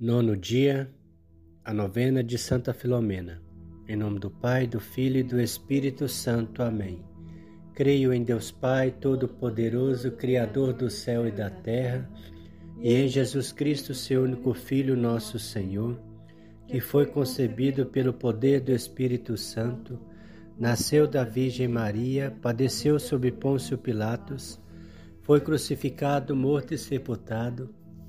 Nono dia, a novena de Santa Filomena. Em nome do Pai, do Filho e do Espírito Santo. Amém. Creio em Deus Pai, Todo-Poderoso, Criador do céu e da terra, e em Jesus Cristo, seu único Filho, nosso Senhor, que foi concebido pelo poder do Espírito Santo, nasceu da Virgem Maria, padeceu sob Pôncio Pilatos, foi crucificado, morto e sepultado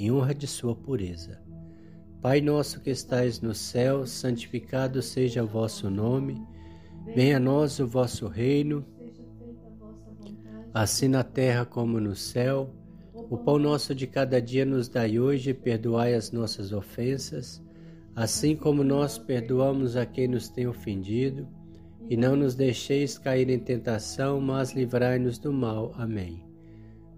em honra de sua pureza. Pai nosso que estais no céu, santificado seja o vosso nome, venha a nós o vosso reino, assim na terra como no céu. O pão nosso de cada dia nos dai hoje, perdoai as nossas ofensas, assim como nós perdoamos a quem nos tem ofendido, e não nos deixeis cair em tentação, mas livrai-nos do mal. Amém.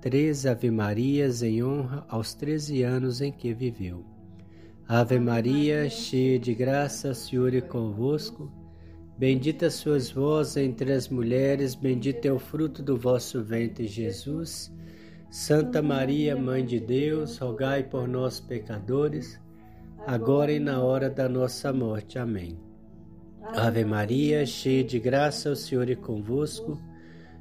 três Ave-Marias em honra aos treze anos em que viveu. Ave Maria, cheia de graça, o Senhor é convosco. Bendita sois vós entre as mulheres, bendito é o fruto do vosso ventre, Jesus. Santa Maria, Mãe de Deus, rogai por nós, pecadores, agora e na hora da nossa morte. Amém. Ave Maria, cheia de graça, o Senhor é convosco.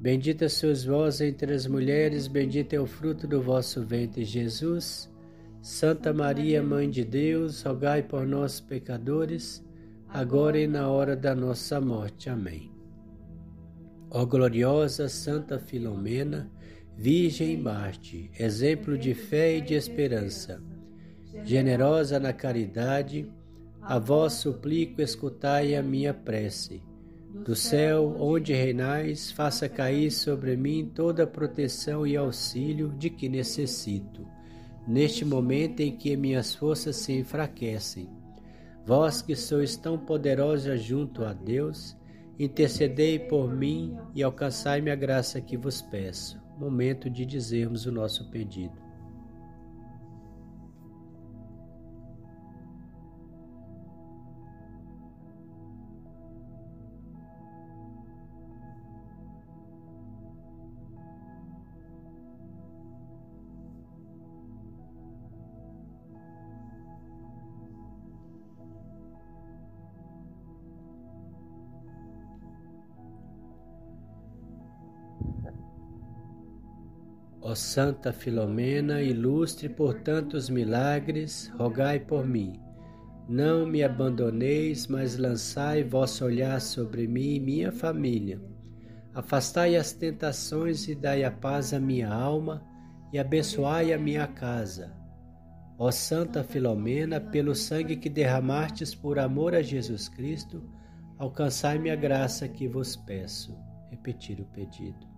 Bendita sois vós entre as mulheres, bendito é o fruto do vosso ventre, Jesus. Santa Maria, Mãe de Deus, rogai por nós, pecadores, agora e na hora da nossa morte. Amém. Ó gloriosa Santa Filomena, Virgem Marte, exemplo de fé e de esperança, generosa na caridade, a vós suplico, escutai a minha prece. Do céu, onde reinais, faça cair sobre mim toda a proteção e auxílio de que necessito, neste momento em que minhas forças se enfraquecem. Vós que sois tão poderosa junto a Deus, intercedei por mim e alcançai-me a graça que vos peço. Momento de dizermos o nosso pedido. Ó Santa Filomena, ilustre por tantos milagres, rogai por mim. Não me abandoneis, mas lançai vosso olhar sobre mim e minha família. Afastai as tentações e dai a paz à minha alma e abençoai a minha casa. Ó Santa Filomena, pelo sangue que derramastes por amor a Jesus Cristo, alcançai-me a graça que vos peço. Repetir o pedido.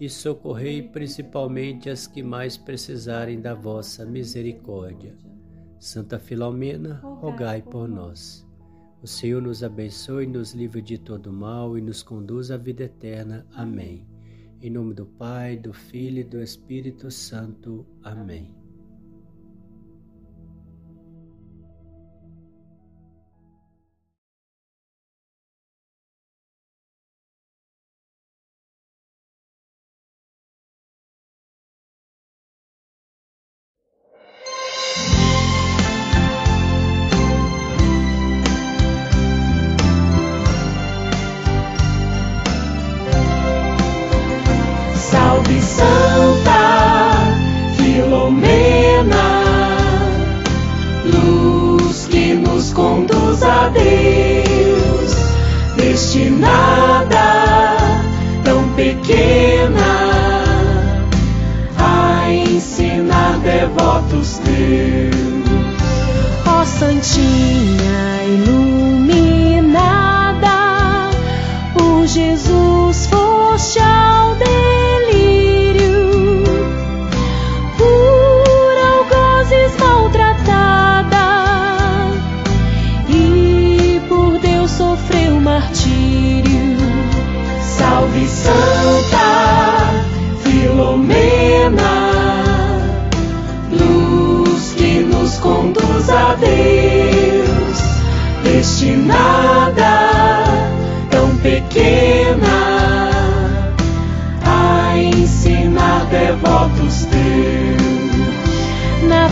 e socorrei principalmente as que mais precisarem da vossa misericórdia. Santa Filomena, rogai por nós. O Senhor nos abençoe, nos livre de todo mal e nos conduz à vida eterna. Amém. Em nome do Pai, do Filho e do Espírito Santo. Amém. 亲爱路。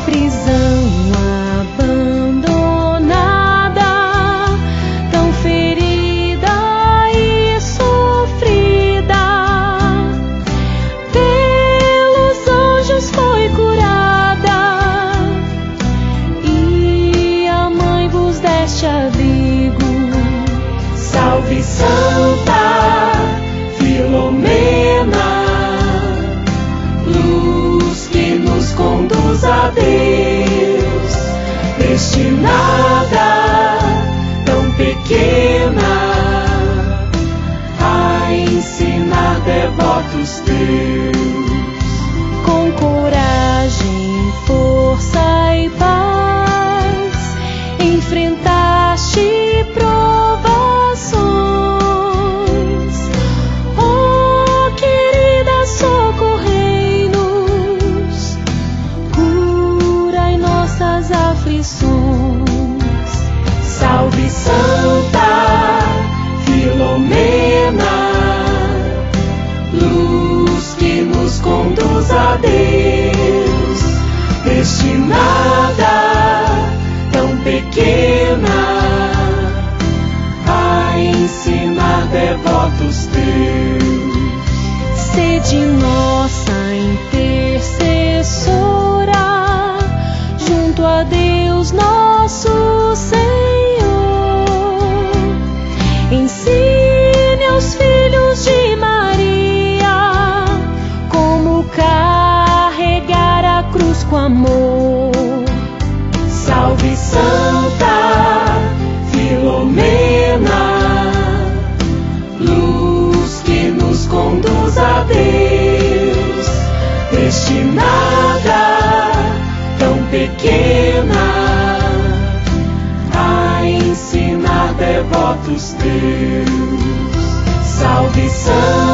prisão. destinada, tão pequena, a ensinar devotos teus. de nossa intercessora junto a Deus nosso Senhor. Ensine aos filhos de Maria como carregar a cruz com amor. Salve Santa mãos a Deus, destinada tão pequena a ensinar devotos é teus. Salve santo